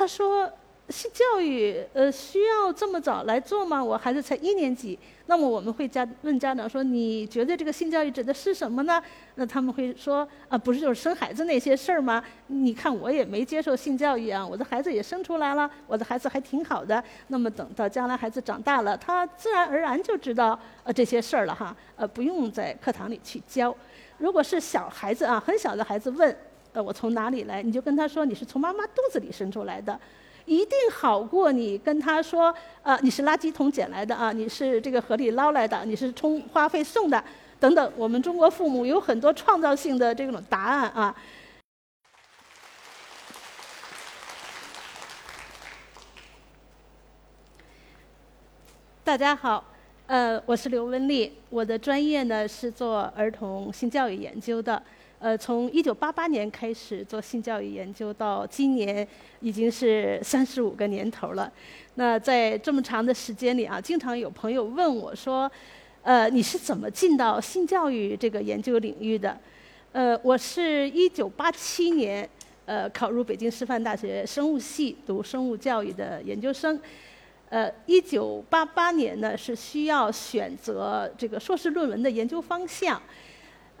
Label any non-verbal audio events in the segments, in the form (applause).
他说。性教育，呃，需要这么早来做吗？我孩子才一年级。那么我们会家问家长说：“你觉得这个性教育指的是什么呢？”那他们会说：“啊，不是就是生孩子那些事儿吗？你看我也没接受性教育啊，我的孩子也生出来了，我的孩子还挺好的。那么等到将来孩子长大了，他自然而然就知道呃这些事儿了哈，呃，不用在课堂里去教。如果是小孩子啊，很小的孩子问，呃，我从哪里来？你就跟他说你是从妈妈肚子里生出来的。”一定好过你跟他说，呃，你是垃圾桶捡来的啊，你是这个河里捞来的，你是充话费送的，等等。我们中国父母有很多创造性的这种答案啊。大家好，呃，我是刘文丽，我的专业呢是做儿童性教育研究的。呃，从一九八八年开始做性教育研究，到今年已经是三十五个年头了。那在这么长的时间里啊，经常有朋友问我说：“呃，你是怎么进到性教育这个研究领域的？”呃，我是一九八七年呃考入北京师范大学生物系读生物教育的研究生。呃，一九八八年呢是需要选择这个硕士论文的研究方向。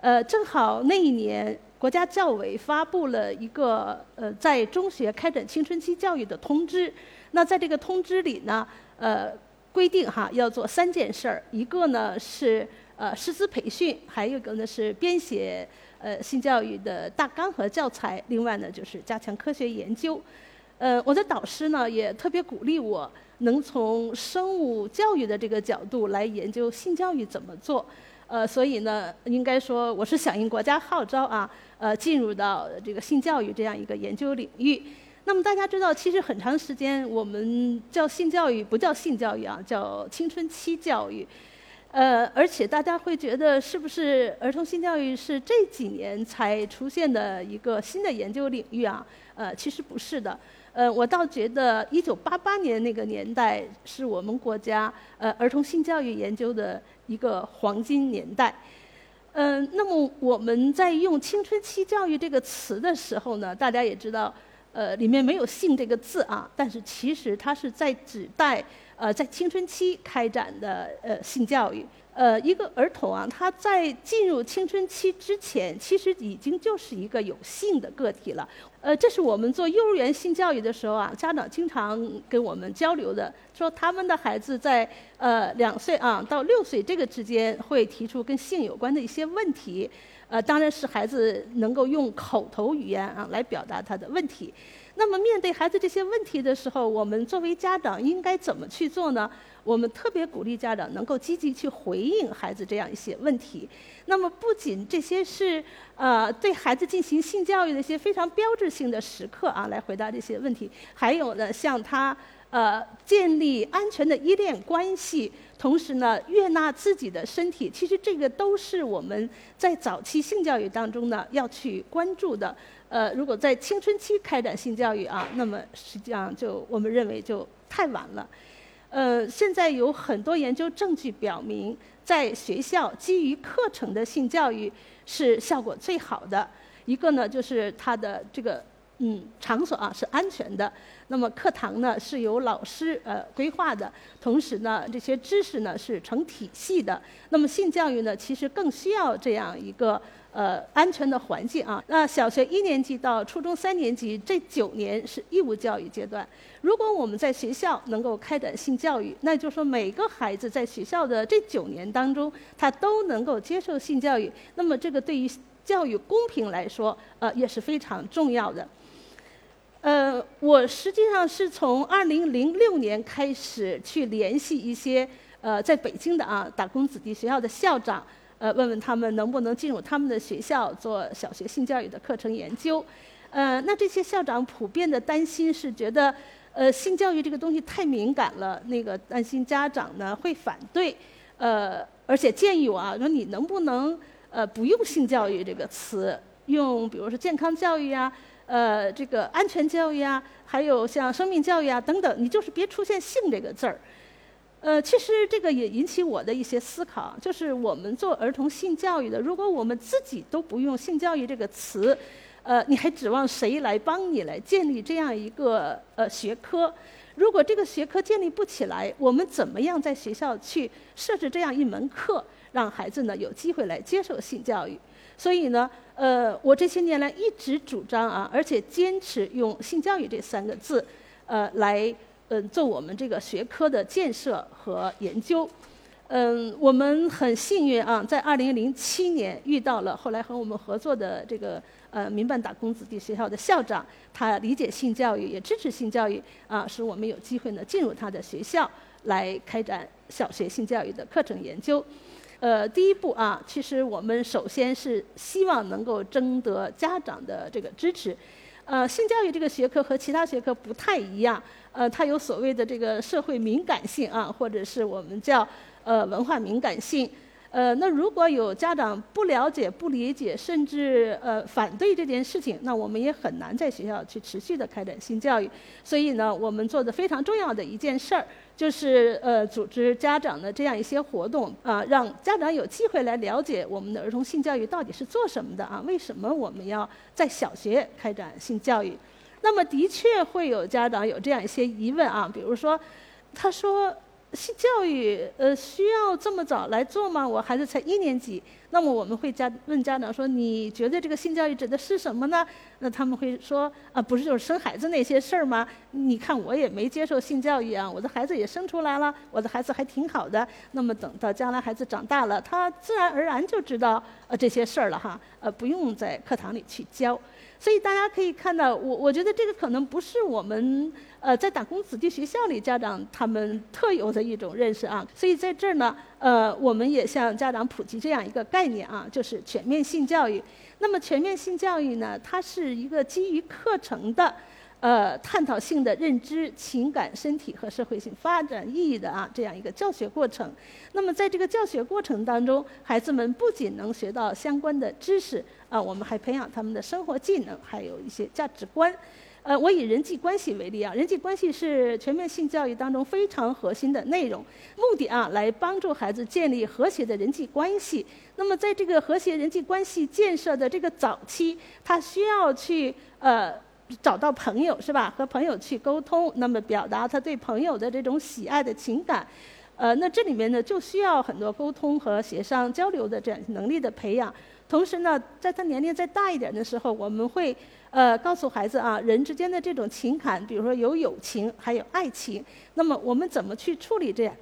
呃，正好那一年，国家教委发布了一个呃，在中学开展青春期教育的通知。那在这个通知里呢，呃，规定哈要做三件事儿，一个呢是呃师资培训，还有一个呢是编写呃性教育的大纲和教材，另外呢就是加强科学研究。呃，我的导师呢也特别鼓励我能从生物教育的这个角度来研究性教育怎么做。呃，所以呢，应该说我是响应国家号召啊，呃，进入到这个性教育这样一个研究领域。那么大家知道，其实很长时间我们叫性教育不叫性教育啊，叫青春期教育。呃，而且大家会觉得是不是儿童性教育是这几年才出现的一个新的研究领域啊？呃，其实不是的。呃，我倒觉得一九八八年那个年代是我们国家呃儿童性教育研究的。一个黄金年代，嗯，那么我们在用“青春期教育”这个词的时候呢，大家也知道，呃，里面没有“性”这个字啊，但是其实它是在指代呃在青春期开展的呃性教育。呃，一个儿童啊，他在进入青春期之前，其实已经就是一个有性的个体了。呃，这是我们做幼儿园性教育的时候啊，家长经常跟我们交流的，说他们的孩子在呃两岁啊到六岁这个之间会提出跟性有关的一些问题。呃，当然是孩子能够用口头语言啊来表达他的问题。那么面对孩子这些问题的时候，我们作为家长应该怎么去做呢？我们特别鼓励家长能够积极去回应孩子这样一些问题。那么，不仅这些是呃对孩子进行性教育的一些非常标志性的时刻啊，来回答这些问题，还有呢，像他呃建立安全的依恋关系，同时呢悦纳自己的身体，其实这个都是我们在早期性教育当中呢要去关注的。呃，如果在青春期开展性教育啊，那么实际上就我们认为就太晚了。呃，现在有很多研究证据表明，在学校基于课程的性教育是效果最好的。一个呢，就是它的这个嗯场所啊是安全的，那么课堂呢是由老师呃规划的，同时呢这些知识呢是成体系的。那么性教育呢，其实更需要这样一个。呃，安全的环境啊。那小学一年级到初中三年级这九年是义务教育阶段。如果我们在学校能够开展性教育，那就说每个孩子在学校的这九年当中，他都能够接受性教育。那么这个对于教育公平来说，呃，也是非常重要的。呃，我实际上是从二零零六年开始去联系一些呃在北京的啊打工子弟学校的校长。呃，问问他们能不能进入他们的学校做小学性教育的课程研究？呃，那这些校长普遍的担心是觉得，呃，性教育这个东西太敏感了，那个担心家长呢会反对，呃，而且建议我啊，说你能不能呃不用性教育这个词，用比如说健康教育啊，呃，这个安全教育啊，还有像生命教育啊等等，你就是别出现性这个字儿。呃，其实这个也引起我的一些思考，就是我们做儿童性教育的，如果我们自己都不用性教育这个词，呃，你还指望谁来帮你来建立这样一个呃学科？如果这个学科建立不起来，我们怎么样在学校去设置这样一门课，让孩子呢有机会来接受性教育？所以呢，呃，我这些年来一直主张啊，而且坚持用性教育这三个字，呃，来嗯做我们这个学科的建设和研究。嗯，我们很幸运啊，在二零零七年遇到了后来和我们合作的这个呃民办打工子弟学校的校长，他理解性教育，也支持性教育啊，使我们有机会呢进入他的学校来开展小学性教育的课程研究。呃，第一步啊，其实我们首先是希望能够征得家长的这个支持。呃，性教育这个学科和其他学科不太一样，呃，它有所谓的这个社会敏感性啊，或者是我们叫呃文化敏感性。呃，那如果有家长不了解、不理解，甚至呃反对这件事情，那我们也很难在学校去持续的开展性教育。所以呢，我们做的非常重要的一件事儿，就是呃组织家长的这样一些活动啊，让家长有机会来了解我们的儿童性教育到底是做什么的啊？为什么我们要在小学开展性教育？那么的确会有家长有这样一些疑问啊，比如说，他说。性教育，呃，需要这么早来做吗？我孩子才一年级。那么我们会家问家长说：“你觉得这个性教育指的是什么呢？”那他们会说：“啊，不是就是生孩子那些事儿吗？你看我也没接受性教育啊，我的孩子也生出来了，我的孩子还挺好的。那么等到将来孩子长大了，他自然而然就知道呃这些事儿了哈，呃不用在课堂里去教。所以大家可以看到，我我觉得这个可能不是我们呃在打工子弟学校里家长他们特有的一种认识啊。所以在这儿呢，呃，我们也向家长普及这样一个概念啊，就是全面性教育。那么全面性教育呢，它是一个基于课程的。呃，探讨性的认知、情感、身体和社会性发展意义的啊，这样一个教学过程。那么，在这个教学过程当中，孩子们不仅能学到相关的知识啊，我们还培养他们的生活技能，还有一些价值观。呃，我以人际关系为例啊，人际关系是全面性教育当中非常核心的内容，目的啊，来帮助孩子建立和谐的人际关系。那么，在这个和谐人际关系建设的这个早期，他需要去呃。找到朋友是吧？和朋友去沟通，那么表达他对朋友的这种喜爱的情感，呃，那这里面呢就需要很多沟通和协商交流的这样能力的培养。同时呢，在他年龄再大一点的时候，我们会呃告诉孩子啊，人之间的这种情感，比如说有友情，还有爱情，那么我们怎么去处理这样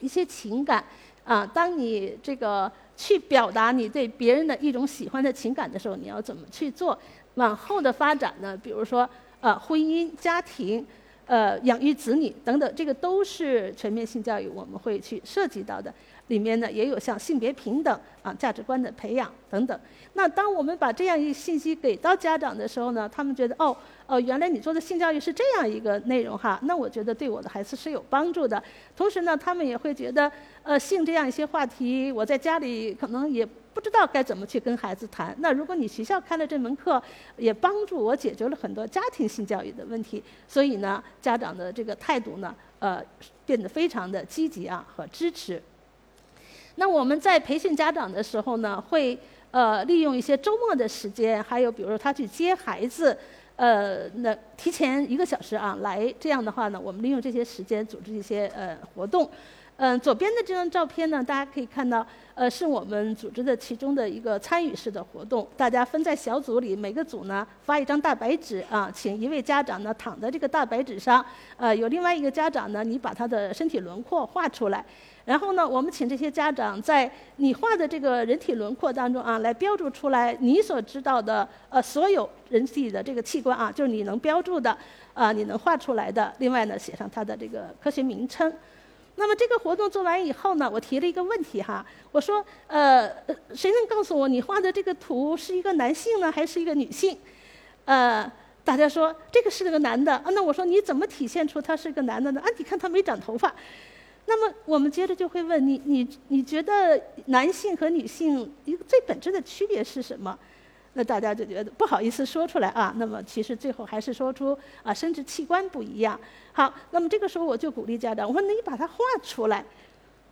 一些情感啊？当你这个去表达你对别人的一种喜欢的情感的时候，你要怎么去做？往后的发展呢，比如说，呃，婚姻、家庭，呃，养育子女等等，这个都是全面性教育我们会去涉及到的。里面呢也有像性别平等啊、价值观的培养等等。那当我们把这样一信息给到家长的时候呢，他们觉得哦，哦，原来你做的性教育是这样一个内容哈，那我觉得对我的孩子是有帮助的。同时呢，他们也会觉得，呃，性这样一些话题，我在家里可能也。不知道该怎么去跟孩子谈。那如果你学校开了这门课，也帮助我解决了很多家庭性教育的问题。所以呢，家长的这个态度呢，呃，变得非常的积极啊和支持。那我们在培训家长的时候呢，会呃利用一些周末的时间，还有比如说他去接孩子，呃，那提前一个小时啊来。这样的话呢，我们利用这些时间组织一些呃活动。嗯，左边的这张照片呢，大家可以看到，呃，是我们组织的其中的一个参与式的活动。大家分在小组里，每个组呢发一张大白纸啊，请一位家长呢躺在这个大白纸上，呃，有另外一个家长呢，你把他的身体轮廓画出来，然后呢，我们请这些家长在你画的这个人体轮廓当中啊，来标注出来你所知道的呃所有人体的这个器官啊，就是你能标注的啊，你能画出来的。另外呢，写上它的这个科学名称。那么这个活动做完以后呢，我提了一个问题哈，我说，呃，谁能告诉我你画的这个图是一个男性呢，还是一个女性？呃，大家说这个是个男的啊，那我说你怎么体现出他是个男的呢？啊，你看他没长头发。那么我们接着就会问你，你你觉得男性和女性一个最本质的区别是什么？那大家就觉得不好意思说出来啊。那么其实最后还是说出啊，生殖器官不一样。好，那么这个时候我就鼓励家长，我说你把它画出来。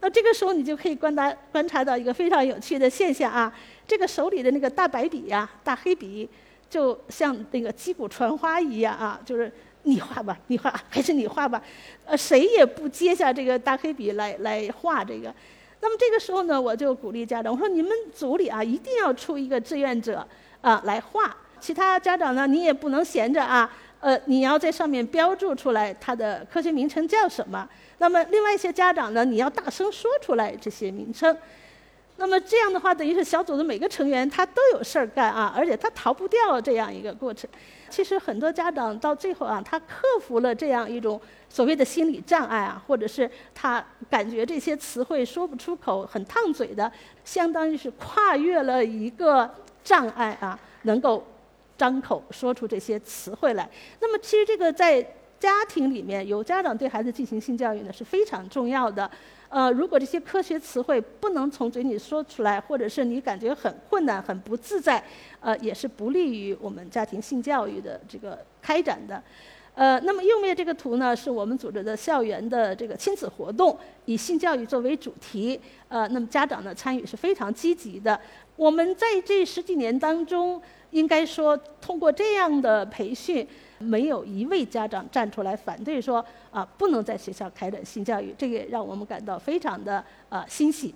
那这个时候你就可以观察观察到一个非常有趣的现象啊，这个手里的那个大白笔呀，大黑笔，就像那个击鼓传花一样啊，就是你画吧，你画还是你画吧，呃，谁也不接下这个大黑笔来来画这个。那么这个时候呢，我就鼓励家长，我说你们组里啊，一定要出一个志愿者啊来画。其他家长呢，你也不能闲着啊，呃，你要在上面标注出来它的科学名称叫什么。那么另外一些家长呢，你要大声说出来这些名称。那么这样的话，等于是小组的每个成员他都有事儿干啊，而且他逃不掉这样一个过程。其实很多家长到最后啊，他克服了这样一种所谓的心理障碍啊，或者是他感觉这些词汇说不出口，很烫嘴的，相当于是跨越了一个障碍啊，能够。张口说出这些词汇来，那么其实这个在家庭里面有家长对孩子进行性教育呢是非常重要的。呃，如果这些科学词汇不能从嘴里说出来，或者是你感觉很困难、很不自在，呃，也是不利于我们家庭性教育的这个开展的。呃，那么右面这个图呢，是我们组织的校园的这个亲子活动，以性教育作为主题。呃，那么家长的参与是非常积极的。我们在这十几年当中。应该说，通过这样的培训，没有一位家长站出来反对说啊，不能在学校开展性教育，这个让我们感到非常的呃欣喜。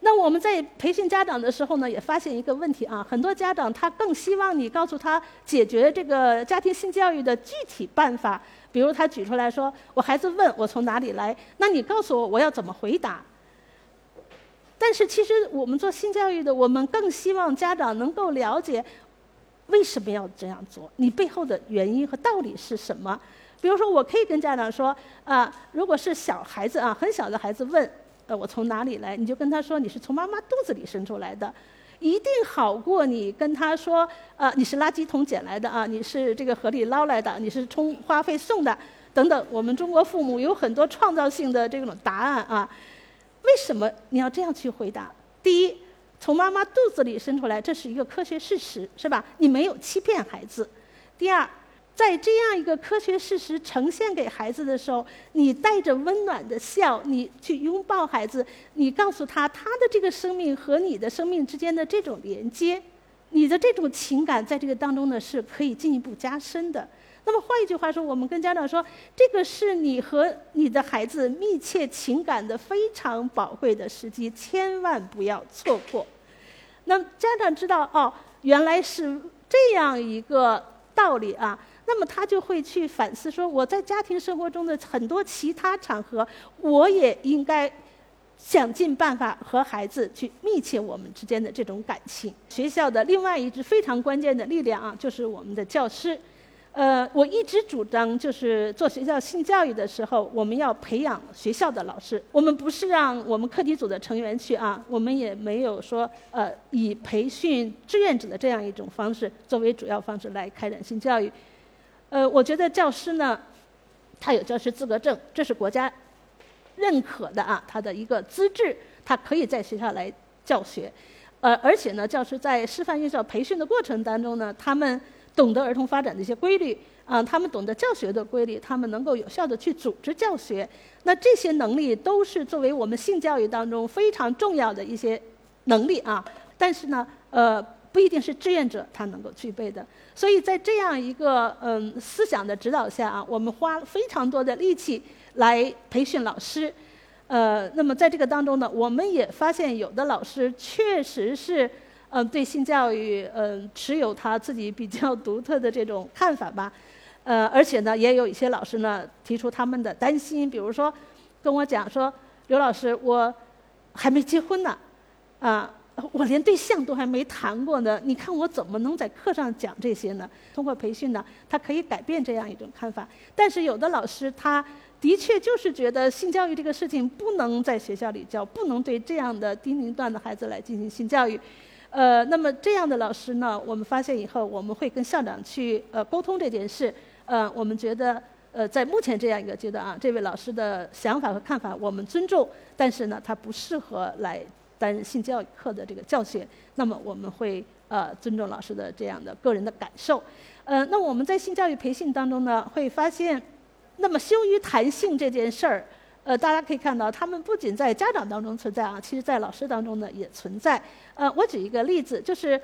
那我们在培训家长的时候呢，也发现一个问题啊，很多家长他更希望你告诉他解决这个家庭性教育的具体办法，比如他举出来说，我孩子问我从哪里来，那你告诉我我要怎么回答。但是，其实我们做性教育的，我们更希望家长能够了解为什么要这样做，你背后的原因和道理是什么。比如说，我可以跟家长说啊，如果是小孩子啊，很小的孩子问，呃，我从哪里来，你就跟他说你是从妈妈肚子里生出来的，一定好过你跟他说啊，你是垃圾桶捡来的啊，你是这个河里捞来的，你是充话费送的等等。我们中国父母有很多创造性的这种答案啊。为什么你要这样去回答？第一，从妈妈肚子里生出来，这是一个科学事实，是吧？你没有欺骗孩子。第二，在这样一个科学事实呈现给孩子的时候，你带着温暖的笑，你去拥抱孩子，你告诉他他的这个生命和你的生命之间的这种连接，你的这种情感在这个当中呢是可以进一步加深的。那么换一句话说，我们跟家长说，这个是你和你的孩子密切情感的非常宝贵的时机，千万不要错过。那么家长知道哦，原来是这样一个道理啊，那么他就会去反思说，我在家庭生活中的很多其他场合，我也应该想尽办法和孩子去密切我们之间的这种感情。学校的另外一支非常关键的力量啊，就是我们的教师。呃，我一直主张，就是做学校性教育的时候，我们要培养学校的老师。我们不是让我们课题组的成员去啊，我们也没有说呃以培训志愿者的这样一种方式作为主要方式来开展性教育。呃，我觉得教师呢，他有教师资格证，这是国家认可的啊，他的一个资质，他可以在学校来教学。呃，而且呢，教师在师范院校培训的过程当中呢，他们。懂得儿童发展的一些规律啊，他们懂得教学的规律，他们能够有效的去组织教学。那这些能力都是作为我们性教育当中非常重要的一些能力啊。但是呢，呃，不一定是志愿者他能够具备的。所以在这样一个嗯思想的指导下啊，我们花非常多的力气来培训老师。呃，那么在这个当中呢，我们也发现有的老师确实是。嗯，对性教育，嗯，持有他自己比较独特的这种看法吧，呃，而且呢，也有一些老师呢提出他们的担心，比如说跟我讲说，刘老师，我还没结婚呢，啊，我连对象都还没谈过呢，你看我怎么能在课上讲这些呢？通过培训呢，他可以改变这样一种看法。但是有的老师他的确就是觉得性教育这个事情不能在学校里教，不能对这样的低龄段的孩子来进行性教育。呃，那么这样的老师呢，我们发现以后，我们会跟校长去呃沟通这件事。呃，我们觉得呃在目前这样一个阶段啊，这位老师的想法和看法我们尊重，但是呢，他不适合来担任性教育课的这个教学。那么我们会呃尊重老师的这样的个人的感受。呃，那我们在性教育培训当中呢，会发现，那么羞于谈性这件事儿。呃，大家可以看到，他们不仅在家长当中存在啊，其实在老师当中呢也存在。呃，我举一个例子，就是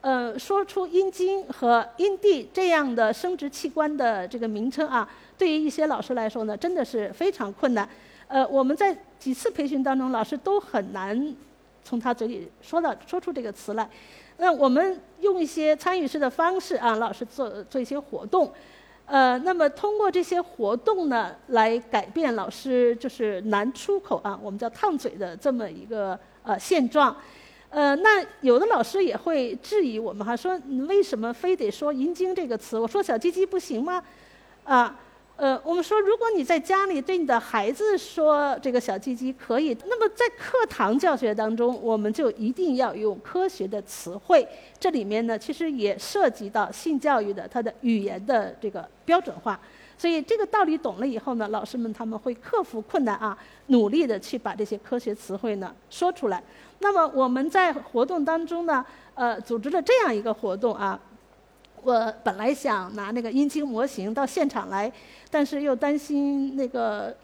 呃，说出阴茎和阴蒂这样的生殖器官的这个名称啊，对于一些老师来说呢，真的是非常困难。呃，我们在几次培训当中，老师都很难从他嘴里说到说出这个词来。那我们用一些参与式的方式啊，老师做做一些活动，呃，那么通过这些活动呢，来改变老师就是难出口啊，我们叫烫嘴的这么一个呃现状。呃，那有的老师也会质疑我们哈，说你为什么非得说阴茎这个词？我说小鸡鸡不行吗？啊，呃，我们说如果你在家里对你的孩子说这个小鸡鸡可以，那么在课堂教学当中，我们就一定要用科学的词汇。这里面呢，其实也涉及到性教育的它的语言的这个标准化。所以这个道理懂了以后呢，老师们他们会克服困难啊，努力的去把这些科学词汇呢说出来。那么我们在活动当中呢，呃，组织了这样一个活动啊。我本来想拿那个阴茎模型到现场来，但是又担心那个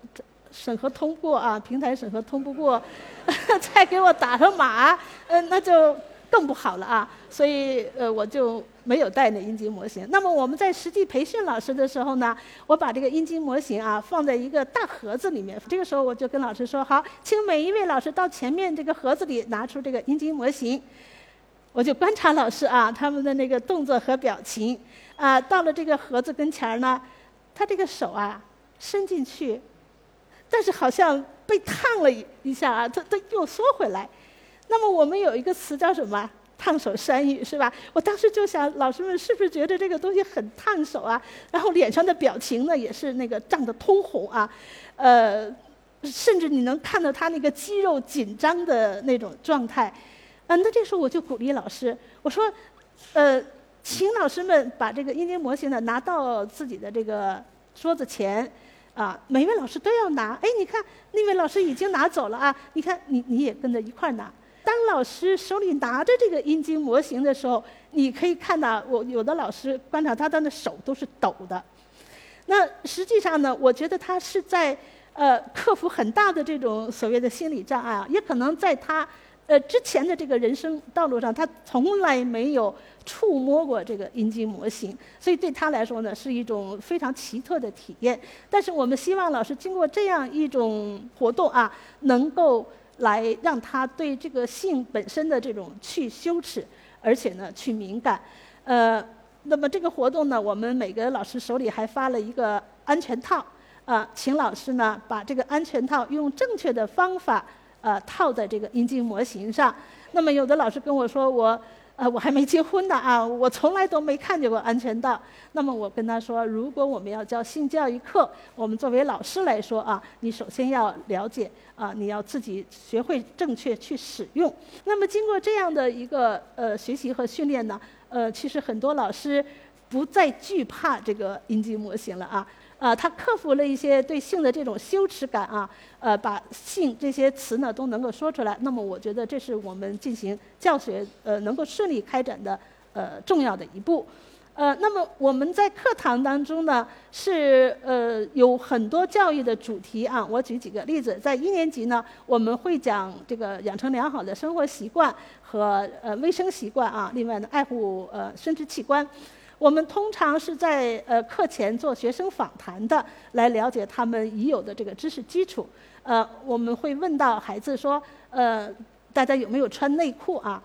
审核通过啊，平台审核通不过，(laughs) 再给我打上码，嗯，那就。更不好了啊，所以呃我就没有带那阴茎模型。那么我们在实际培训老师的时候呢，我把这个阴茎模型啊放在一个大盒子里面。这个时候我就跟老师说：“好，请每一位老师到前面这个盒子里拿出这个阴茎模型。”我就观察老师啊他们的那个动作和表情啊，到了这个盒子跟前儿呢，他这个手啊伸进去，但是好像被烫了一下啊，他他又缩回来。那么我们有一个词叫什么？烫手山芋是吧？我当时就想，老师们是不是觉得这个东西很烫手啊？然后脸上的表情呢，也是那个涨得通红啊，呃，甚至你能看到他那个肌肉紧张的那种状态。啊，那这时候我就鼓励老师，我说，呃，请老师们把这个阴茎模型呢拿到自己的这个桌子前，啊，每位老师都要拿。哎，你看那位老师已经拿走了啊，你看你你也跟着一块儿拿。当老师手里拿着这个阴茎模型的时候，你可以看到，我有的老师观察他的手都是抖的。那实际上呢，我觉得他是在呃克服很大的这种所谓的心理障碍啊，也可能在他呃之前的这个人生道路上，他从来没有触摸过这个阴茎模型，所以对他来说呢，是一种非常奇特的体验。但是我们希望老师经过这样一种活动啊，能够。来让他对这个性本身的这种去羞耻，而且呢去敏感，呃，那么这个活动呢，我们每个老师手里还发了一个安全套，啊，请老师呢把这个安全套用正确的方法，呃，套在这个阴茎模型上。那么有的老师跟我说我。呃，我还没结婚呢啊，我从来都没看见过安全带。那么我跟他说，如果我们要教性教育课，我们作为老师来说啊，你首先要了解啊，你要自己学会正确去使用。那么经过这样的一个呃学习和训练呢，呃，其实很多老师不再惧怕这个阴茎模型了啊。啊，他克服了一些对性的这种羞耻感啊，呃，把性这些词呢都能够说出来。那么，我觉得这是我们进行教学呃能够顺利开展的呃重要的一步。呃，那么我们在课堂当中呢是呃有很多教育的主题啊。我举几个例子，在一年级呢，我们会讲这个养成良好的生活习惯和呃卫生习惯啊，另外呢爱护呃生殖器官。我们通常是在呃课前做学生访谈的，来了解他们已有的这个知识基础。呃，我们会问到孩子说，呃，大家有没有穿内裤啊？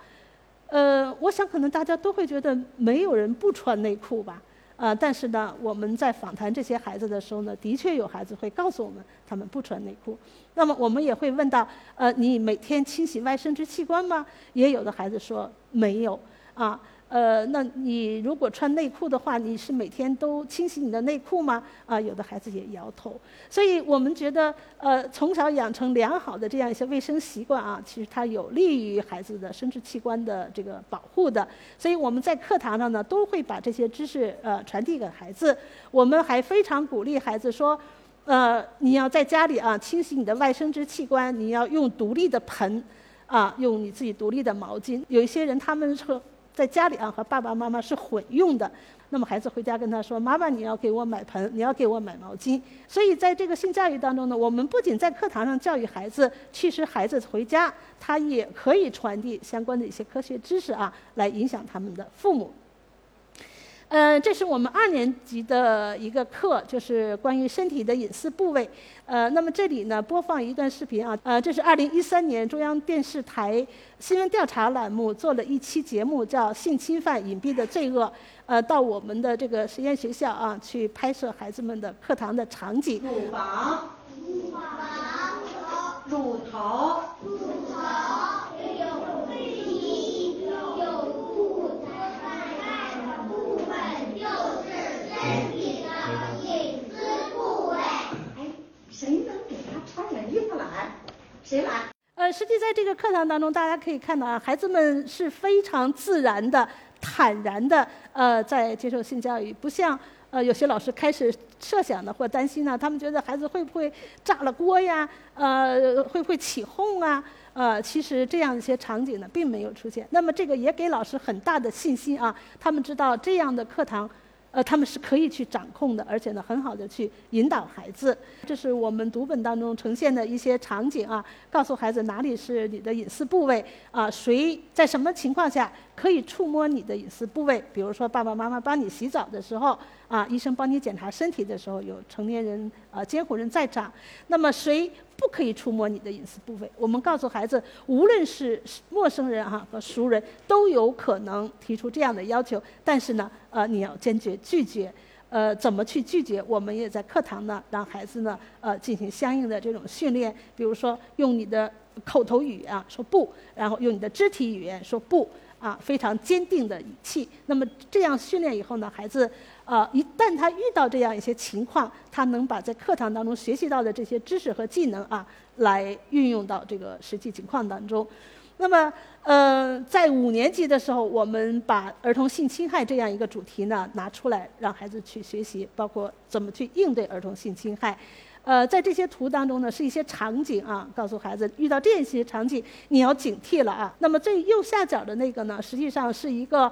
呃，我想可能大家都会觉得没有人不穿内裤吧。啊，但是呢，我们在访谈这些孩子的时候呢，的确有孩子会告诉我们他们不穿内裤。那么我们也会问到，呃，你每天清洗外生殖器官吗？也有的孩子说没有啊。呃，那你如果穿内裤的话，你是每天都清洗你的内裤吗？啊，有的孩子也摇头。所以我们觉得，呃，从小养成良好的这样一些卫生习惯啊，其实它有利于孩子的生殖器官的这个保护的。所以我们在课堂上呢，都会把这些知识呃传递给孩子。我们还非常鼓励孩子说，呃，你要在家里啊清洗你的外生殖器官，你要用独立的盆，啊，用你自己独立的毛巾。有一些人他们说。在家里啊和爸爸妈妈是混用的。那么孩子回家跟他说：“妈妈，你要给我买盆，你要给我买毛巾。”所以在这个性教育当中呢，我们不仅在课堂上教育孩子，其实孩子回家他也可以传递相关的一些科学知识啊，来影响他们的父母。嗯，这是我们二年级的一个课，就是关于身体的隐私部位。呃，那么这里呢，播放一段视频啊。呃，这是二零一三年中央电视台新闻调查栏目做了一期节目，叫《性侵犯隐蔽的罪恶》。呃，到我们的这个实验学校啊，去拍摄孩子们的课堂的场景。乳房，乳房，乳头，乳头，有肺体，有肚子，外的部分就是身体的隐私部位。哎，谁能给他穿上衣服来？谁来？呃，实际在这个课堂当中，大家可以看到啊，孩子们是非常自然的。坦然的，呃，在接受性教育，不像呃有些老师开始设想的或担心呢，他们觉得孩子会不会炸了锅呀，呃，会不会起哄啊，呃，其实这样一些场景呢，并没有出现。那么这个也给老师很大的信心啊，他们知道这样的课堂。呃，他们是可以去掌控的，而且呢，很好的去引导孩子。这是我们读本当中呈现的一些场景啊，告诉孩子哪里是你的隐私部位啊，谁在什么情况下可以触摸你的隐私部位？比如说爸爸妈妈帮你洗澡的时候啊，医生帮你检查身体的时候，有成年人啊监护人在场，那么谁？不可以触摸你的隐私部位。我们告诉孩子，无论是陌生人哈和熟人，都有可能提出这样的要求。但是呢，呃，你要坚决拒绝。呃，怎么去拒绝？我们也在课堂呢，让孩子呢，呃，进行相应的这种训练。比如说，用你的口头语啊说不，然后用你的肢体语言说不，啊，非常坚定的语气。那么这样训练以后呢，孩子。啊，一旦他遇到这样一些情况，他能把在课堂当中学习到的这些知识和技能啊，来运用到这个实际情况当中。那么，呃，在五年级的时候，我们把儿童性侵害这样一个主题呢拿出来，让孩子去学习，包括怎么去应对儿童性侵害。呃，在这些图当中呢，是一些场景啊，告诉孩子遇到这些场景你要警惕了啊。那么最右下角的那个呢，实际上是一个。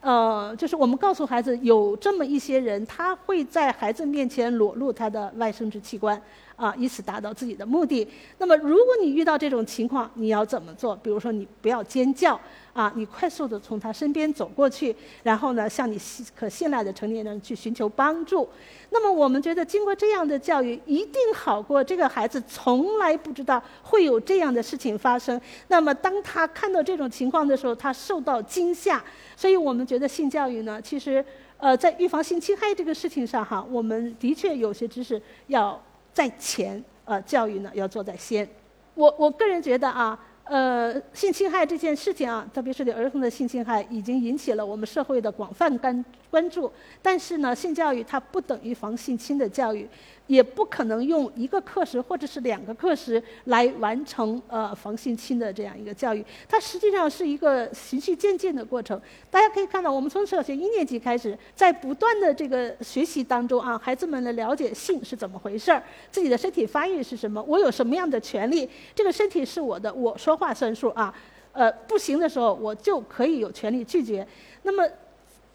呃，就是我们告诉孩子，有这么一些人，他会在孩子面前裸露他的外生殖器官。啊，以此达到自己的目的。那么，如果你遇到这种情况，你要怎么做？比如说，你不要尖叫，啊，你快速的从他身边走过去，然后呢，向你信可信赖的成年人去寻求帮助。那么，我们觉得经过这样的教育，一定好过这个孩子从来不知道会有这样的事情发生。那么，当他看到这种情况的时候，他受到惊吓。所以我们觉得性教育呢，其实，呃，在预防性侵害这个事情上，哈，我们的确有些知识要。在前，呃，教育呢要做在先。我我个人觉得啊，呃，性侵害这件事情啊，特别是对儿童的性侵害，已经引起了我们社会的广泛关关注。但是呢，性教育它不等于防性侵的教育。也不可能用一个课时或者是两个课时来完成呃防性侵的这样一个教育，它实际上是一个循序渐进的过程。大家可以看到，我们从小学一年级开始，在不断的这个学习当中啊，孩子们的了解性是怎么回事儿，自己的身体发育是什么，我有什么样的权利，这个身体是我的，我说话算数啊。呃，不行的时候，我就可以有权利拒绝。那么。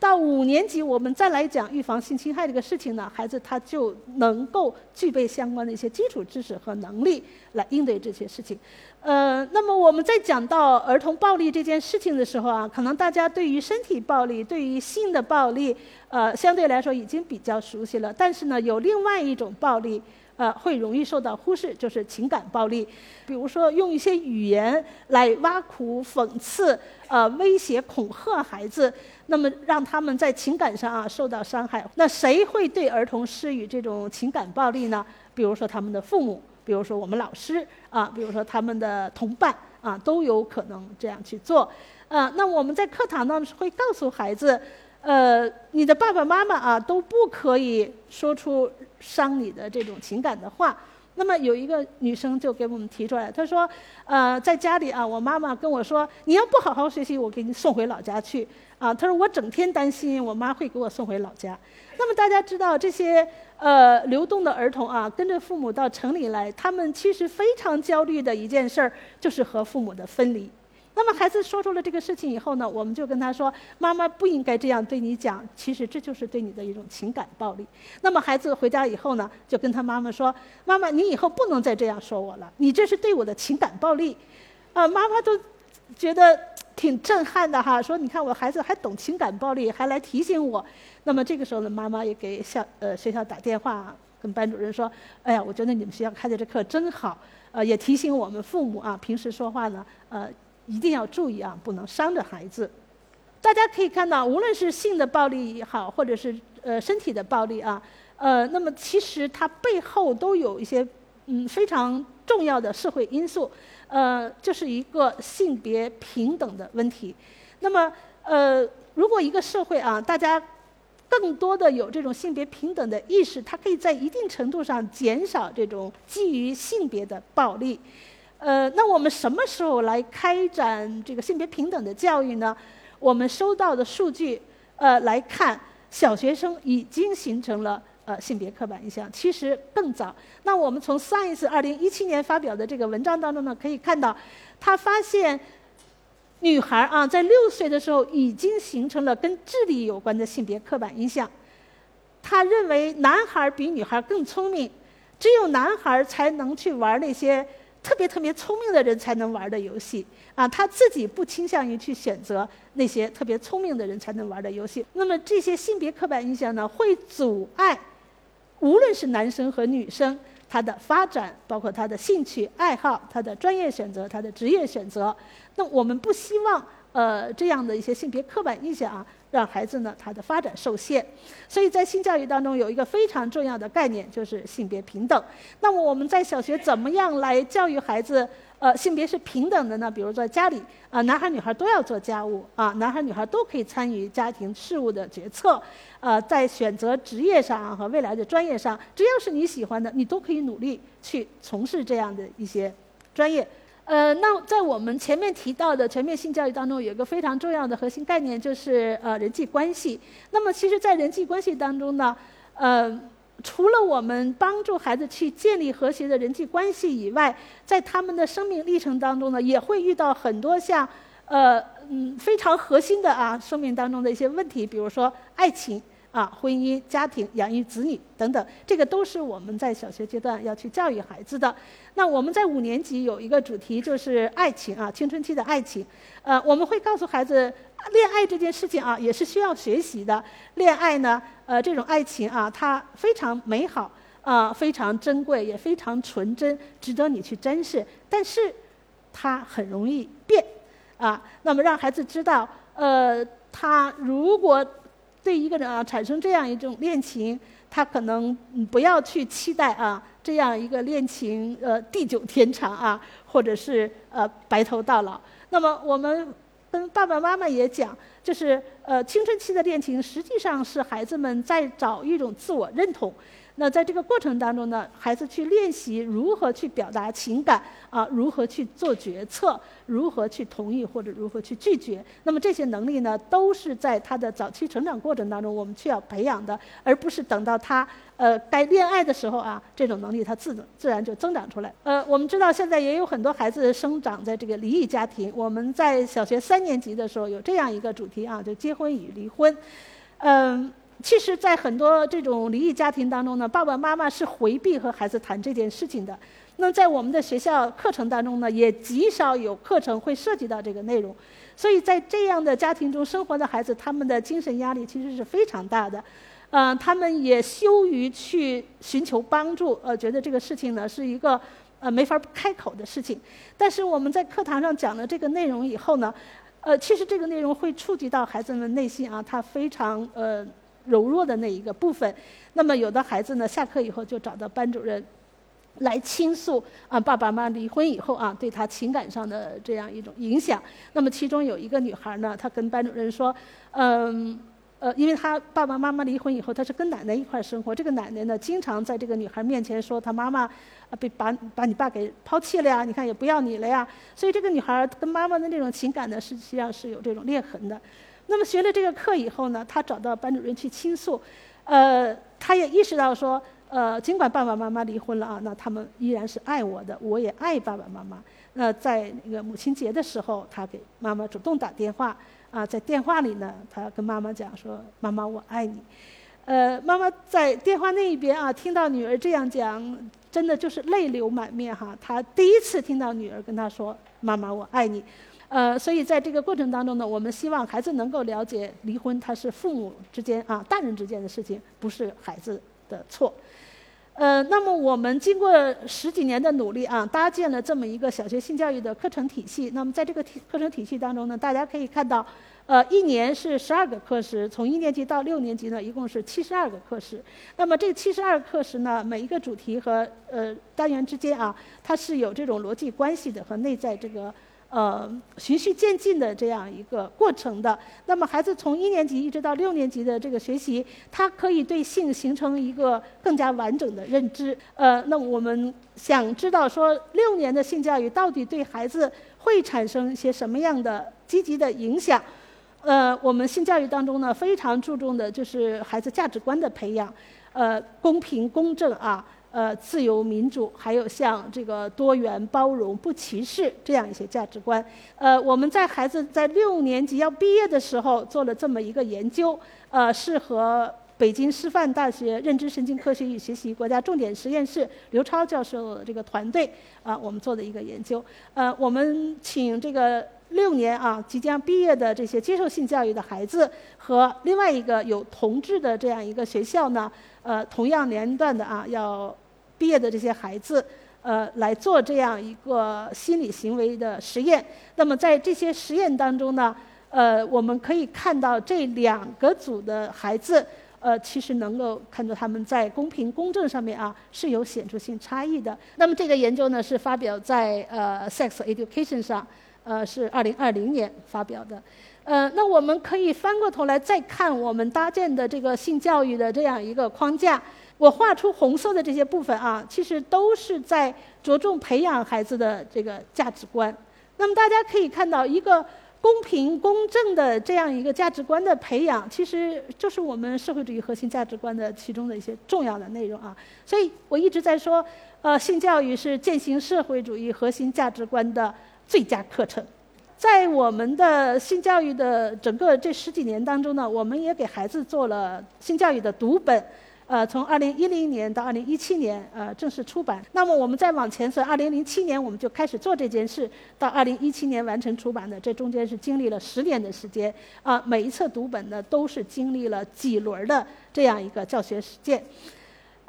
到五年级，我们再来讲预防性侵害这个事情呢，孩子他就能够具备相关的一些基础知识和能力来应对这些事情。呃，那么我们在讲到儿童暴力这件事情的时候啊，可能大家对于身体暴力、对于性的暴力，呃，相对来说已经比较熟悉了。但是呢，有另外一种暴力。呃，会容易受到忽视，就是情感暴力，比如说用一些语言来挖苦、讽刺、呃威胁、恐吓孩子，那么让他们在情感上啊受到伤害。那谁会对儿童施予这种情感暴力呢？比如说他们的父母，比如说我们老师啊，比如说他们的同伴啊，都有可能这样去做。呃，那我们在课堂当中会告诉孩子。呃，你的爸爸妈妈啊都不可以说出伤你的这种情感的话。那么有一个女生就给我们提出来，她说：“呃，在家里啊，我妈妈跟我说，你要不好好学习，我给你送回老家去。”啊，她说我整天担心我妈会给我送回老家。那么大家知道这些呃流动的儿童啊，跟着父母到城里来，他们其实非常焦虑的一件事儿就是和父母的分离。那么孩子说出了这个事情以后呢，我们就跟他说：“妈妈不应该这样对你讲，其实这就是对你的一种情感暴力。”那么孩子回家以后呢，就跟他妈妈说：“妈妈，你以后不能再这样说我了，你这是对我的情感暴力。”啊，妈妈都觉得挺震撼的哈，说：“你看我孩子还懂情感暴力，还来提醒我。”那么这个时候呢，妈妈也给校呃学校打电话，跟班主任说：“哎呀，我觉得你们学校开的这课真好。”呃，也提醒我们父母啊，平时说话呢，呃，一定要注意啊，不能伤着孩子。大家可以看到，无论是性的暴力也好，或者是呃身体的暴力啊，呃，那么其实它背后都有一些嗯非常重要的社会因素，呃，就是一个性别平等的问题。那么呃，如果一个社会啊，大家更多的有这种性别平等的意识，它可以在一定程度上减少这种基于性别的暴力。呃，那我们什么时候来开展这个性别平等的教育呢？我们收到的数据，呃，来看小学生已经形成了呃性别刻板印象，其实更早。那我们从 Science 二零一七年发表的这个文章当中呢，可以看到，他发现。女孩啊，在六岁的时候已经形成了跟智力有关的性别刻板印象。他认为男孩比女孩更聪明，只有男孩才能去玩那些特别特别聪明的人才能玩的游戏啊。他自己不倾向于去选择那些特别聪明的人才能玩的游戏。那么这些性别刻板印象呢，会阻碍无论是男生和女生他的发展，包括他的兴趣爱好、他的专业选择、他的职业选择。那我们不希望呃这样的一些性别刻板印象啊，让孩子呢他的发展受限。所以在性教育当中有一个非常重要的概念，就是性别平等。那么我们在小学怎么样来教育孩子？呃，性别是平等的呢？比如说家里啊，男孩女孩都要做家务啊，男孩女孩都可以参与家庭事务的决策。呃，在选择职业上和未来的专业上，只要是你喜欢的，你都可以努力去从事这样的一些专业。呃，那在我们前面提到的全面性教育当中，有一个非常重要的核心概念，就是呃人际关系。那么，其实，在人际关系当中呢，呃，除了我们帮助孩子去建立和谐的人际关系以外，在他们的生命历程当中呢，也会遇到很多像呃嗯非常核心的啊生命当中的一些问题，比如说爱情。啊，婚姻、家庭、养育子女等等，这个都是我们在小学阶段要去教育孩子的。那我们在五年级有一个主题就是爱情啊，青春期的爱情。呃，我们会告诉孩子，恋爱这件事情啊，也是需要学习的。恋爱呢，呃，这种爱情啊，它非常美好啊，非常珍贵，也非常纯真，值得你去珍视。但是，它很容易变啊。那么让孩子知道，呃，他如果对一个人啊产生这样一种恋情，他可能不要去期待啊这样一个恋情呃地久天长啊，或者是呃白头到老。那么我们跟爸爸妈妈也讲，就是呃青春期的恋情实际上是孩子们在找一种自我认同。那在这个过程当中呢，孩子去练习如何去表达情感啊，如何去做决策，如何去同意或者如何去拒绝。那么这些能力呢，都是在他的早期成长过程当中我们需要培养的，而不是等到他呃该恋爱的时候啊，这种能力他自自然就增长出来。呃，我们知道现在也有很多孩子生长在这个离异家庭。我们在小学三年级的时候有这样一个主题啊，就结婚与离婚。嗯。其实，在很多这种离异家庭当中呢，爸爸妈妈是回避和孩子谈这件事情的。那在我们的学校课程当中呢，也极少有课程会涉及到这个内容。所以在这样的家庭中生活的孩子，他们的精神压力其实是非常大的。嗯，他们也羞于去寻求帮助，呃，觉得这个事情呢是一个呃没法开口的事情。但是我们在课堂上讲了这个内容以后呢，呃，其实这个内容会触及到孩子们内心啊，他非常呃。柔弱的那一个部分，那么有的孩子呢，下课以后就找到班主任来倾诉啊，爸爸妈妈离婚以后啊，对他情感上的这样一种影响。那么其中有一个女孩呢，她跟班主任说，嗯，呃，因为她爸爸妈妈离婚以后，她是跟奶奶一块生活，这个奶奶呢，经常在这个女孩面前说她妈妈啊被把把你爸给抛弃了呀，你看也不要你了呀，所以这个女孩跟妈妈的那种情感呢，实际上是有这种裂痕的。那么学了这个课以后呢，他找到班主任去倾诉，呃，他也意识到说，呃，尽管爸爸妈妈离婚了啊，那他们依然是爱我的，我也爱爸爸妈妈。那在那个母亲节的时候，他给妈妈主动打电话啊，在电话里呢，他跟妈妈讲说：“妈妈，我爱你。”呃，妈妈在电话那一边啊，听到女儿这样讲，真的就是泪流满面哈。她第一次听到女儿跟她说：“妈妈，我爱你。”呃，所以在这个过程当中呢，我们希望孩子能够了解，离婚它是父母之间啊，大人之间的事情，不是孩子的错。呃，那么我们经过十几年的努力啊，搭建了这么一个小学性教育的课程体系。那么在这个体课程体系当中呢，大家可以看到，呃，一年是十二个课时，从一年级到六年级呢，一共是七十二个课时。那么这七十二课时呢，每一个主题和呃单元之间啊，它是有这种逻辑关系的和内在这个。呃，循序渐进的这样一个过程的。那么，孩子从一年级一直到六年级的这个学习，他可以对性形成一个更加完整的认知。呃，那我们想知道说，六年的性教育到底对孩子会产生一些什么样的积极的影响？呃，我们性教育当中呢，非常注重的就是孩子价值观的培养，呃，公平公正啊。呃，自由民主，还有像这个多元包容、不歧视这样一些价值观。呃，我们在孩子在六年级要毕业的时候做了这么一个研究，呃，是和北京师范大学认知神经科学与学习国家重点实验室刘超教授的这个团队啊，我们做的一个研究。呃，我们请这个六年啊即将毕业的这些接受性教育的孩子和另外一个有同志的这样一个学校呢，呃，同样年龄段的啊要。毕业的这些孩子，呃，来做这样一个心理行为的实验。那么在这些实验当中呢，呃，我们可以看到这两个组的孩子，呃，其实能够看到他们在公平公正上面啊是有显著性差异的。那么这个研究呢是发表在呃《Sex Education》上，呃，是二零二零年发表的。呃，那我们可以翻过头来再看我们搭建的这个性教育的这样一个框架。我画出红色的这些部分啊，其实都是在着重培养孩子的这个价值观。那么大家可以看到，一个公平公正的这样一个价值观的培养，其实就是我们社会主义核心价值观的其中的一些重要的内容啊。所以我一直在说，呃，性教育是践行社会主义核心价值观的最佳课程。在我们的性教育的整个这十几年当中呢，我们也给孩子做了性教育的读本。呃，从二零一零年到二零一七年，呃，正式出版。那么我们再往前算，二零零七年我们就开始做这件事，到二零一七年完成出版的，这中间是经历了十年的时间。啊，每一册读本呢，都是经历了几轮的这样一个教学实践。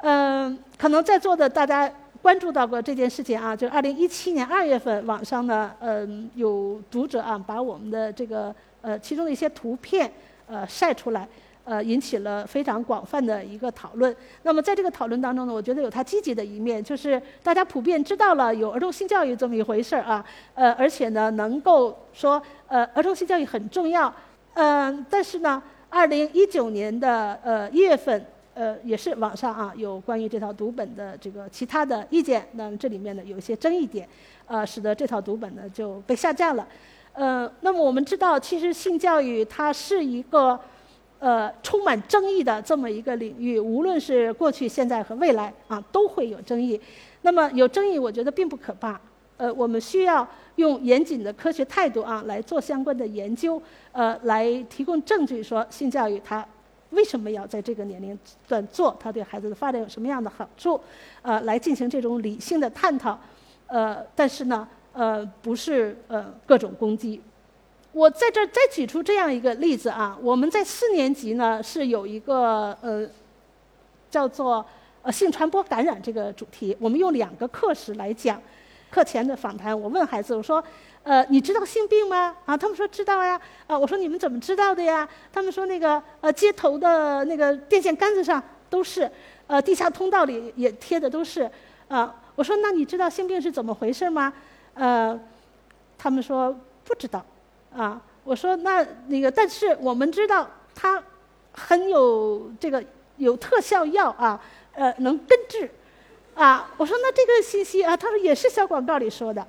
嗯，可能在座的大家关注到过这件事情啊，就二零一七年二月份，网上呢，嗯，有读者啊，把我们的这个呃其中的一些图片呃晒出来。呃，引起了非常广泛的一个讨论。那么在这个讨论当中呢，我觉得有它积极的一面，就是大家普遍知道了有儿童性教育这么一回事儿啊。呃，而且呢，能够说呃儿童性教育很重要。嗯，但是呢，二零一九年的呃一月份，呃也是网上啊有关于这套读本的这个其他的意见。那这里面呢有一些争议点，呃，使得这套读本呢就被下架了。呃，那么我们知道，其实性教育它是一个。呃，充满争议的这么一个领域，无论是过去、现在和未来啊，都会有争议。那么有争议，我觉得并不可怕。呃，我们需要用严谨的科学态度啊来做相关的研究，呃，来提供证据，说性教育它为什么要在这个年龄段做，它对孩子的发展有什么样的好处，呃，来进行这种理性的探讨。呃，但是呢，呃，不是呃各种攻击。我在这再举出这样一个例子啊，我们在四年级呢是有一个呃叫做呃性传播感染这个主题，我们用两个课时来讲。课前的访谈，我问孩子我说，呃，你知道性病吗？啊，他们说知道呀。啊，我说你们怎么知道的呀？他们说那个呃街头的那个电线杆子上都是，呃地下通道里也贴的都是。啊，我说那你知道性病是怎么回事吗？呃，他们说不知道。啊，我说那那个，但是我们知道它很有这个有特效药啊，呃，能根治，啊，我说那这个信息啊，他说也是小广告里说的，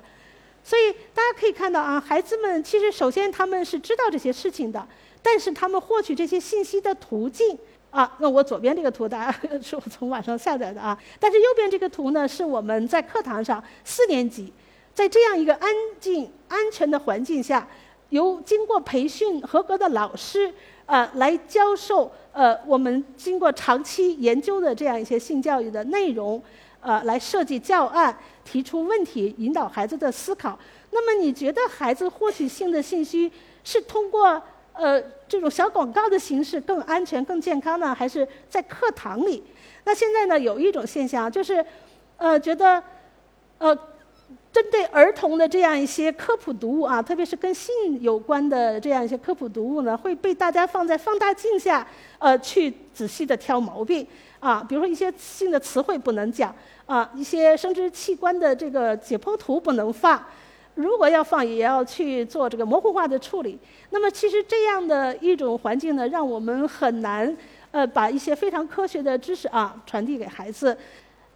所以大家可以看到啊，孩子们其实首先他们是知道这些事情的，但是他们获取这些信息的途径啊，那我左边这个图大家 (laughs) 是我从网上下载的啊，但是右边这个图呢，是我们在课堂上四年级。在这样一个安静、安全的环境下，由经过培训合格的老师啊来教授呃我们经过长期研究的这样一些性教育的内容，呃来设计教案、提出问题、引导孩子的思考。那么你觉得孩子获取性的信息是通过呃这种小广告的形式更安全、更健康呢，还是在课堂里？那现在呢有一种现象就是，呃觉得，呃。针对儿童的这样一些科普读物啊，特别是跟性有关的这样一些科普读物呢，会被大家放在放大镜下，呃，去仔细的挑毛病啊。比如说一些性的词汇不能讲啊，一些生殖器官的这个解剖图不能放，如果要放，也要去做这个模糊化的处理。那么，其实这样的一种环境呢，让我们很难呃把一些非常科学的知识啊传递给孩子。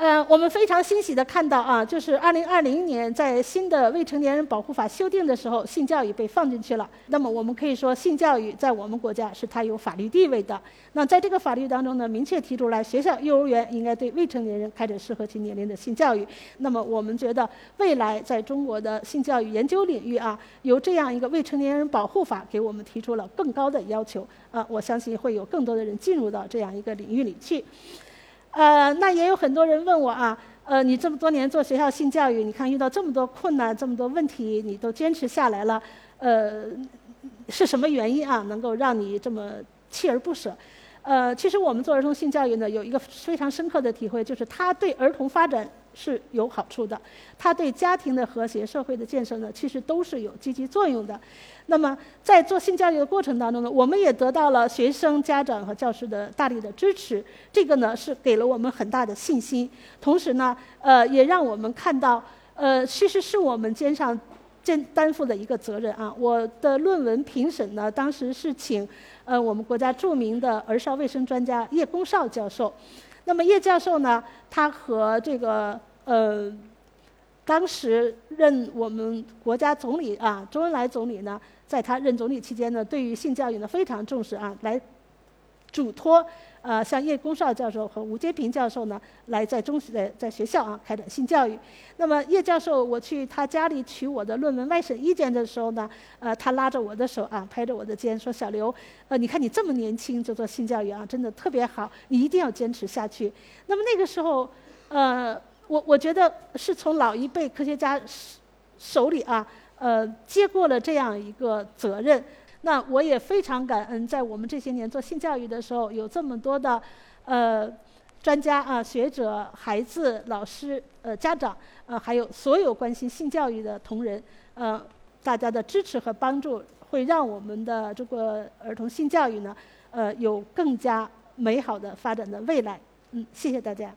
呃，我们非常欣喜的看到啊，就是二零二零年在新的未成年人保护法修订的时候，性教育被放进去了。那么我们可以说，性教育在我们国家是它有法律地位的。那在这个法律当中呢，明确提出来，学校、幼儿园应该对未成年人开展适合其年龄的性教育。那么我们觉得，未来在中国的性教育研究领域啊，由这样一个未成年人保护法给我们提出了更高的要求啊，我相信会有更多的人进入到这样一个领域里去。呃，那也有很多人问我啊，呃，你这么多年做学校性教育，你看遇到这么多困难、这么多问题，你都坚持下来了，呃，是什么原因啊，能够让你这么锲而不舍？呃，其实我们做儿童性教育呢，有一个非常深刻的体会，就是它对儿童发展。是有好处的，它对家庭的和谐、社会的建设呢，其实都是有积极作用的。那么，在做性教育的过程当中呢，我们也得到了学生、家长和教师的大力的支持，这个呢是给了我们很大的信心。同时呢，呃，也让我们看到，呃，其实是我们肩上肩担负的一个责任啊。我的论文评审呢，当时是请呃我们国家著名的儿少卫生专家叶公绍教授。那么叶教授呢，他和这个呃，当时任我们国家总理啊，周恩来总理呢，在他任总理期间呢，对于性教育呢非常重视啊，来嘱托。呃，像叶公绍教授和吴阶平教授呢，来在中学在学校啊开展性教育。那么叶教授，我去他家里取我的论文外审意见的时候呢，呃，他拉着我的手啊，拍着我的肩说：“小刘，呃，你看你这么年轻就做性教育啊，真的特别好，你一定要坚持下去。”那么那个时候，呃，我我觉得是从老一辈科学家手里啊，呃，接过了这样一个责任。那我也非常感恩，在我们这些年做性教育的时候，有这么多的，呃，专家啊、学者、孩子、老师、呃、家长，呃，还有所有关心性教育的同仁，呃，大家的支持和帮助，会让我们的这个儿童性教育呢，呃，有更加美好的发展的未来。嗯，谢谢大家。